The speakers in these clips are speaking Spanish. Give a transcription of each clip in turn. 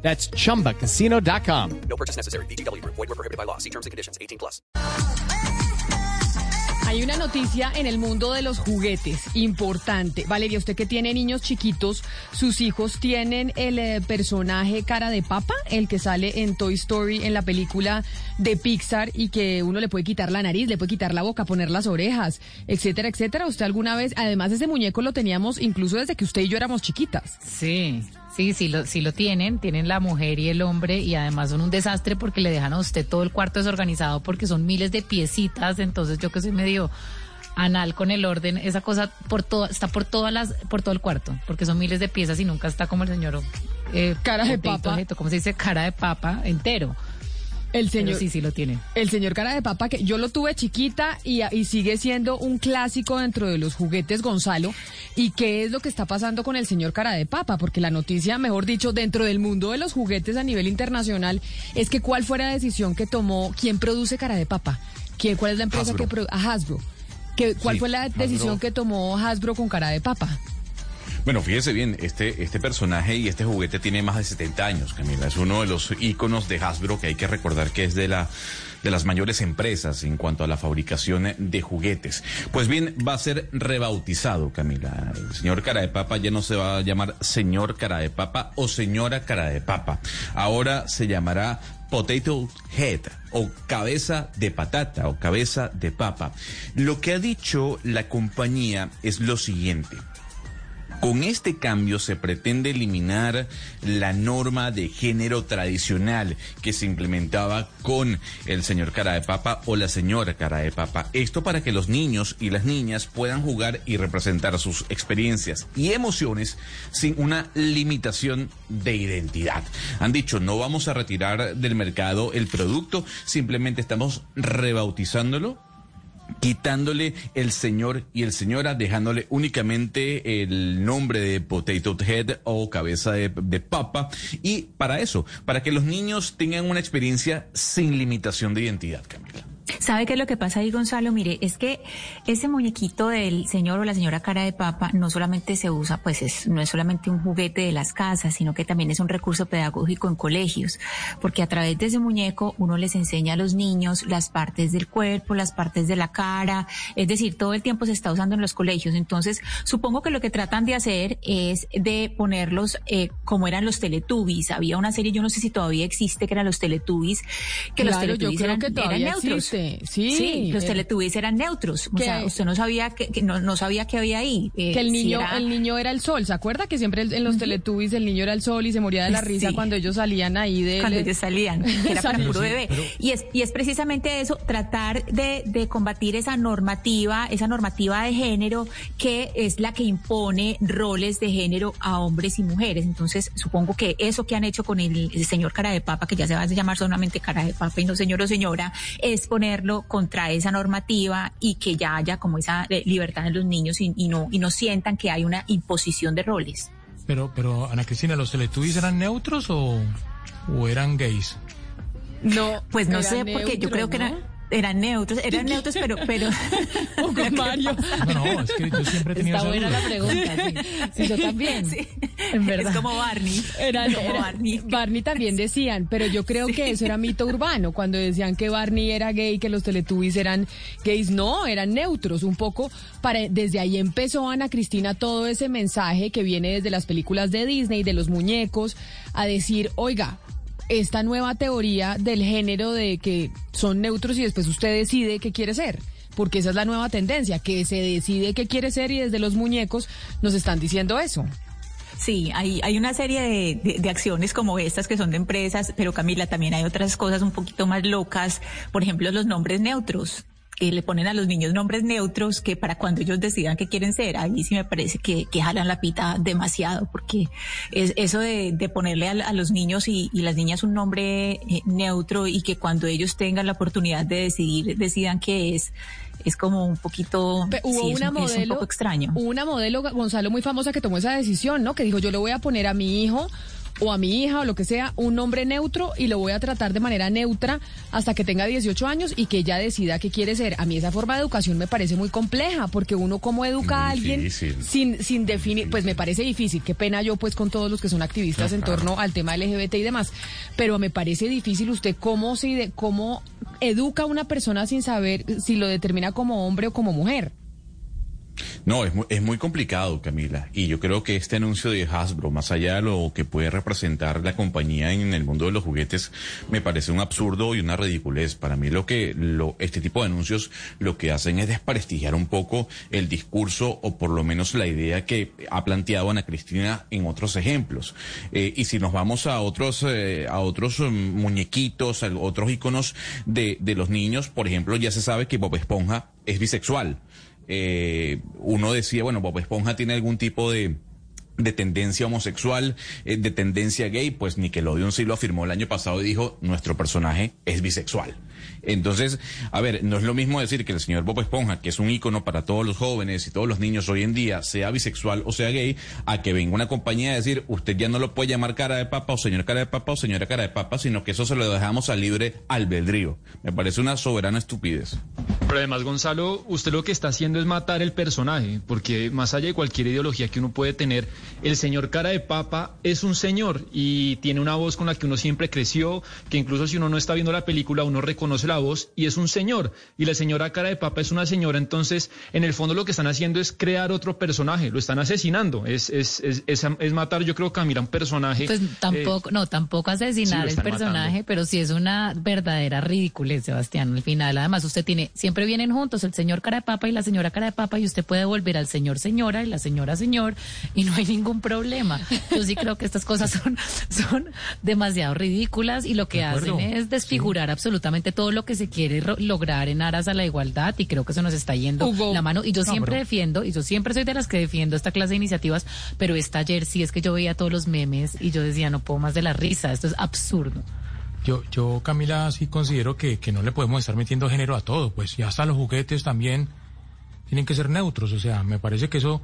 That's chumbacasino.com. No purchase necessary. BGW. Void were prohibited by law. See terms and conditions. 18 plus. Hay una noticia en el mundo de los juguetes importante. Valeria, usted que tiene niños chiquitos, sus hijos tienen el eh, personaje cara de papa, el que sale en Toy Story en la película de Pixar y que uno le puede quitar la nariz, le puede quitar la boca, poner las orejas, etcétera, etcétera. Usted alguna vez, además ese muñeco lo teníamos incluso desde que usted y yo éramos chiquitas. Sí, sí, sí lo, sí lo tienen. Tienen la mujer y el hombre y además son un desastre porque le dejan a usted todo el cuarto desorganizado porque son miles de piecitas. Entonces yo que soy medio anal con el orden, esa cosa por todo, está por todas las, por todo el cuarto, porque son miles de piezas y nunca está como el señor eh, Cara de papa. ¿Cómo se dice? Cara de papa entero. El Pero señor, sí, sí lo tiene. el señor cara de papa que yo lo tuve chiquita y, y sigue siendo un clásico dentro de los juguetes Gonzalo. ¿Y qué es lo que está pasando con el señor cara de papa? Porque la noticia, mejor dicho, dentro del mundo de los juguetes a nivel internacional es que cuál fue la decisión que tomó, quién produce cara de papa, ¿Quién, cuál es la empresa que produce, Hasbro. Que, ¿Cuál Sí, fue la decisión Hasbro. que tomó Hasbro con cara de papa? Bueno, fíjese bien, este, este personaje y este juguete tiene más de 70 años, Camila. Es uno de los íconos de Hasbro que hay que recordar que es de la de las mayores empresas en cuanto a la fabricación de juguetes. Pues bien, va a ser rebautizado, Camila. El señor Cara de Papa ya no se va a llamar señor Cara de Papa o señora Cara de Papa. Ahora se llamará Potato Head o cabeza de patata o cabeza de papa. Lo que ha dicho la compañía es lo siguiente. Con este cambio se pretende eliminar la norma de género tradicional que se implementaba con el señor cara de papa o la señora cara de papa. Esto para que los niños y las niñas puedan jugar y representar sus experiencias y emociones sin una limitación de identidad. Han dicho, no vamos a retirar del mercado el producto, simplemente estamos rebautizándolo quitándole el señor y el señora, dejándole únicamente el nombre de Potato Head o cabeza de, papa. Y para eso, para que los niños tengan una experiencia sin limitación de identidad, Camila. ¿Sabe qué es lo que pasa ahí, Gonzalo? Mire, es que ese muñequito del señor o la señora cara de papa no solamente se usa, pues es, no es solamente un juguete de las casas, sino que también es un recurso pedagógico en colegios, porque a través de ese muñeco uno les enseña a los niños las partes del cuerpo, las partes de la cara, es decir, todo el tiempo se está usando en los colegios. Entonces, supongo que lo que tratan de hacer es de ponerlos eh, como eran los Teletubbies. Había una serie, yo no sé si todavía existe, que eran los Teletubbies, que los Claro, yo Teletubbies creo eran, que eran neutros. existe. Sí, los eh, Teletubbies eran neutros. O que- sea, usted no sabía que, que no, no sabía qué había ahí. Eh, Que el si niño, era- el niño era el sol, ¿se acuerda? Que siempre en los Teletubbies el niño era el sol y se moría de la risa Sí. cuando ellos salían ahí de... cuando ellos salían, que era para puro bebé. Y es, y es precisamente eso, tratar de, de combatir esa normativa, esa normativa de género que es la que impone roles de género a hombres y mujeres. Entonces, supongo que eso que han hecho con el, el señor cara de papa, que ya se va a llamar solamente cara de papa y no señor o señora, es ponerlo contra esa normativa y que ya haya como esa eh, libertad en los niños y, y no, y no sientan que hay una imposición de roles. Pero, pero Ana Cristina, ¿los Teletubbies eran neutros o, o eran gays? No, Pues no sé, porque yo creo que eran, eran neutros, eran neutros, pero, pero. Con Mario. No, no, es que yo siempre he tenido Está esa buena duda. la pregunta, sí. Sí, yo también. Sí. En verdad. Es como Barney. Era, como era- Barney. Barney también decían, pero yo creo que eso era mito urbano, cuando decían que Barney era gay, que los Teletubbies eran gays, no, eran neutros, un poco, para, desde ahí empezó Ana Cristina todo ese mensaje que viene desde las películas de Disney, de los muñecos, a decir, oiga, esta nueva teoría del género de que son neutros y después usted decide qué quiere ser. Porque esa es la nueva tendencia, que se decide qué quiere ser y desde los muñecos nos están diciendo eso. Sí, hay, hay una serie de, de- de acciones como estas que son de empresas, pero Camila, también hay otras cosas un poquito más locas. Por ejemplo, los nombres neutros. Que le ponen a los niños nombres neutros que para cuando ellos decidan qué quieren ser, ahí sí me parece que, que jalan la pita demasiado, porque es eso de, de ponerle a, a, los niños y, y, las niñas un nombre eh, neutro y que cuando ellos tengan la oportunidad de decidir, decidan qué es, es como un poquito, hubo sí, una un, modelo, un poco extraño. Hubo una modelo, Gonzalo, muy famosa que tomó esa decisión, ¿no? Que dijo, yo le voy a poner a mi hijo o a mi hija o lo que sea un nombre neutro y lo voy a tratar de manera neutra hasta que tenga 18 años y que ella decida qué quiere ser. A mí esa forma de educación me parece muy compleja porque uno cómo educa Muy a alguien difícil. sin sin definir, pues me parece difícil. Qué pena yo pues con todos los que son activistas en torno al tema LGBT y demás, pero me parece difícil usted cómo se cómo educa a una persona sin saber si lo determina como hombre o como mujer. No, es muy, es muy complicado, Camila. Y yo creo que este anuncio de Hasbro, más allá de lo que puede representar la compañía en el mundo de los juguetes, me parece un absurdo y una ridiculez. Para mí lo que lo, este tipo de anuncios lo que hacen es desprestigiar un poco el discurso o por lo menos la idea que ha planteado Ana Cristina en otros ejemplos. Eh, y si nos vamos a otros, eh, a otros mm, muñequitos, a otros iconos de, de los niños, por ejemplo, ya se sabe que Bob Esponja es bisexual eh, uno decía, bueno, Bob Esponja tiene algún tipo de de tendencia homosexual, eh, de tendencia gay, pues Nickelodeon sí lo afirmó el año pasado y dijo, nuestro personaje es bisexual. Entonces, a ver, no es lo mismo decir que el señor Bob Esponja, que es un ícono para todos los jóvenes y todos los niños hoy en día, sea bisexual o sea gay, a que venga una compañía a decir, usted ya no lo puede llamar cara de papa o señor cara de papa o señora cara de papa, sino que eso se lo dejamos al libre albedrío. Me parece una soberana estupidez. Pero además, Gonzalo, usted lo que está haciendo es matar el personaje, porque más allá de cualquier ideología que uno puede tener, el señor cara de papa es un señor y tiene una voz con la que uno siempre creció, que incluso si uno no está viendo la película, uno reconoce la voz y es un señor. Y la señora cara de papa es una señora, entonces, en el fondo lo que están haciendo es crear otro personaje, lo están asesinando, es, es, es, es, matar, yo creo, Camila, un personaje. Pues tampoco, eh, no, tampoco asesinar el personaje, matando. pero sí es una verdadera ridiculez, Sebastián. Al final, además, usted tiene, siempre vienen juntos el señor cara de papa y la señora cara de papa, y usted puede volver al señor señora y la señora señor, y no hay ningún problema. Yo sí creo que estas cosas son, son demasiado ridículas y lo que hacen es desfigurar absolutamente todo lo que se quiere lograr en aras a la igualdad, y creo que eso nos está yendo Hugo. la mano. Y yo No, siempre defiendo, y yo siempre soy de las que defiendo esta clase de iniciativas, pero esta ayer sí es que yo veía todos los memes y yo decía, no puedo más de la risa, esto es absurdo. Yo, yo, Camila, sí considero que, que no le podemos estar metiendo género a todo, pues ya hasta los juguetes también tienen que ser neutros, o sea, me parece que eso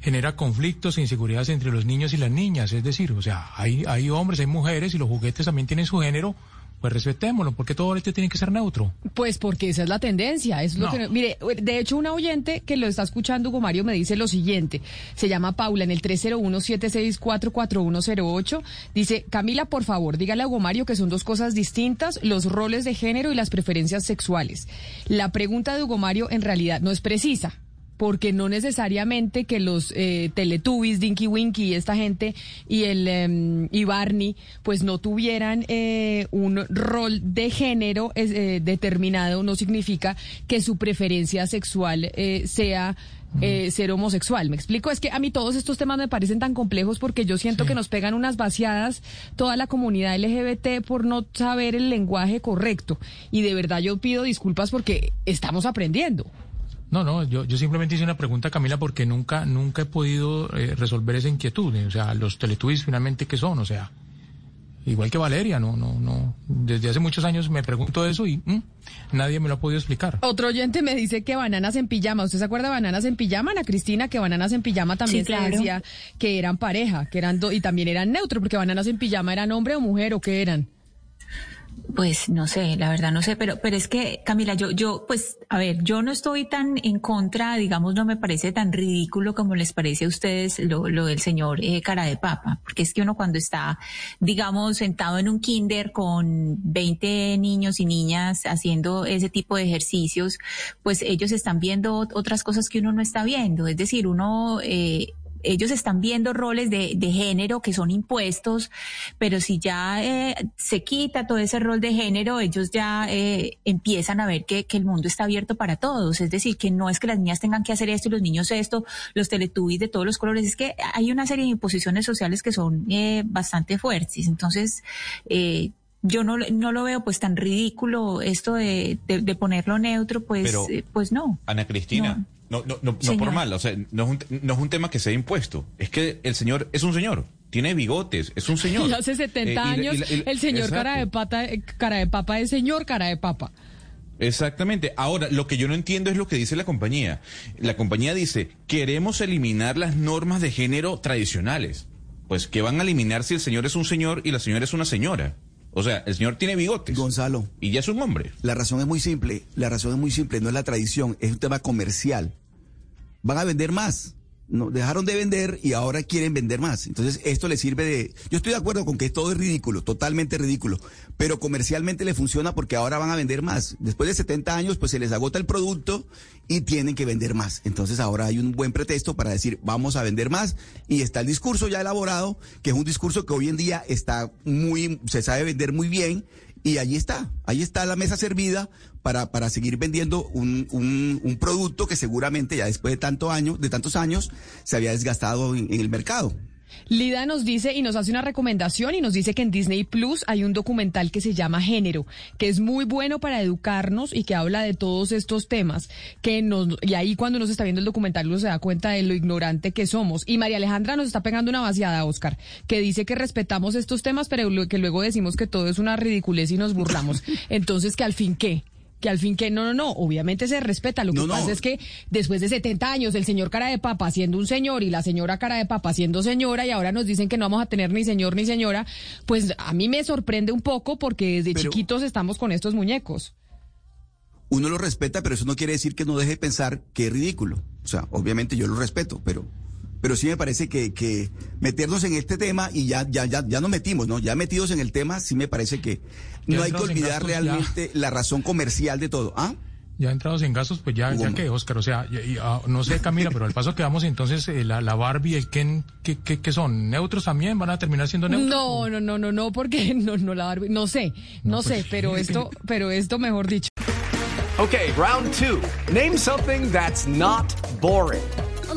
genera conflictos e inseguridades entre los niños y las niñas, es decir, o sea, hay, hay hombres, hay mujeres y los juguetes también tienen su género, pues respetémoslo, porque todo esto tiene que ser neutro. Pues porque esa es la tendencia, es lo que mire, de hecho una oyente que lo está escuchando Hugo Mario me dice lo siguiente, se llama Paula en el 301-764-4108, dice, "Camila, por favor, dígale a Hugo Mario que son dos cosas distintas, los roles de género y las preferencias sexuales." La pregunta de Hugo Mario en realidad no es precisa porque no necesariamente que los eh, Teletubbies, Dinky Winky esta gente y el em, y Barney pues no tuvieran eh, un rol de género eh, determinado no significa que su preferencia sexual eh, sea eh, ser homosexual. ¿Me explico? Es que a mí todos estos temas me parecen tan complejos porque yo siento que nos pegan unas vaciadas toda la comunidad LGBT por no saber el lenguaje correcto. Y de verdad yo pido disculpas porque estamos aprendiendo. No, no, yo, yo simplemente hice una pregunta, Camila, porque nunca, nunca he podido eh, resolver esa inquietud. eh, O sea, los teletubbies finalmente, ¿qué son? O sea, igual que Valeria, no, no, no. Desde hace muchos años me pregunto eso y mm, nadie me lo ha podido explicar. Otro oyente me dice que bananas en pijama. ¿Usted se acuerda de bananas en pijama, Ana Cristina? Que bananas en pijama también Sí, se claro. decía que eran pareja, que eran do- y también eran neutros, porque bananas en pijama eran hombre o mujer o qué eran. Pues no sé, la verdad no sé, pero, pero es que, Camila, yo, yo, pues, a ver, yo no estoy tan en contra, digamos, no me parece tan ridículo como les parece a ustedes lo, lo del señor eh, cara de papa, porque es que uno cuando está, digamos, sentado en un kinder con 20 niños y niñas haciendo ese tipo de ejercicios, pues ellos están viendo ot- otras cosas que uno no está viendo, es decir, uno, eh, ellos están viendo roles de, de género que son impuestos, pero si ya eh, se quita todo ese rol de género, ellos ya eh, empiezan a ver que, que el mundo está abierto para todos. Es decir, que no es que las niñas tengan que hacer esto y los niños esto, los teletubbies de todos los colores. Es que hay una serie de imposiciones sociales que son eh, bastante fuertes. Entonces, eh, yo no, no lo veo pues tan ridículo esto de, de, ponerlo neutro, pues, Pero, eh, pues no. Ana Cristina, no, no, no, no, por mal, o sea, no es, un, no es un tema que se ha impuesto, es que el señor es un señor. Tiene bigotes, es un señor. Y hace 70 Eh, y la- años y la- y la- el señor Exacto. cara de pata, eh, cara de papa es señor cara de papa. Exactamente. Ahora, lo que yo no entiendo es lo que dice la compañía. La compañía dice, queremos eliminar las normas de género tradicionales. Pues, ¿qué van a eliminar si el señor es un señor y la señora es una señora? O sea, el señor tiene bigotes. Gonzalo, Y ya es un hombre. la razón es muy simple. La razón es muy simple. No es la tradición, es un tema comercial. Van a vender más. No, dejaron de vender y ahora quieren vender más. Entonces, esto le sirve de. Yo estoy de acuerdo con que todo es ridículo, totalmente ridículo. Pero comercialmente le funciona porque ahora van a vender más. Después de 70 años, pues se les agota el producto y tienen que vender más. Entonces, ahora hay un buen pretexto para decir, vamos a vender más. Y está el discurso ya elaborado, que es un discurso que hoy en día está muy. Se sabe vender muy bien. Y allí está, ahí está la mesa servida para, para seguir vendiendo un, un, producto que seguramente ya después de tanto año, de tantos años, se había desgastado en el mercado. Lida nos dice y nos hace una recomendación y nos dice que en Disney Plus hay un documental que se llama Género, que es muy bueno para educarnos y que habla de todos estos temas. Que nos, y ahí cuando nos está viendo el documental uno se da cuenta de lo ignorante que somos. Y María Alejandra nos está pegando una vaciada, Oscar, que dice que respetamos estos temas, pero que luego decimos que todo es una ridiculez y nos burlamos. Entonces, que al fin qué? Que al fin que no, no, no, obviamente se respeta. Lo que No, no. pasa es que después de 70 años, el señor cara de papa siendo un señor y la señora cara de papa siendo señora, y ahora nos dicen que no vamos a tener ni señor ni señora, pues a mí me sorprende un poco porque desde Pero- chiquitos estamos con estos muñecos. Uno lo respeta, pero eso no quiere decir que no deje de pensar que es ridículo. O sea, obviamente yo lo respeto, pero, pero sí me parece que, que meternos en este tema y ya, ya, ya, ya nos metimos, ¿no? Ya metidos en el tema, sí me parece que Ya no hay que olvidar ya. realmente la razón comercial de todo. ¿Ah? Ya entrados en gastos, pues ya, ya que, Oscar, o sea, y- y, ah, no sé, Camila, pero al paso que vamos entonces, eh, la, la Barbie y el Ken, ¿qué, qué, qué son? ¿Neutros también? ¿Van a terminar siendo neutros? No, no, no, no, no, porque no, no la Barbie- no sé, no, No, sé, pues- pero esto, pero esto mejor dicho. Okay, round two. Name something that's not boring.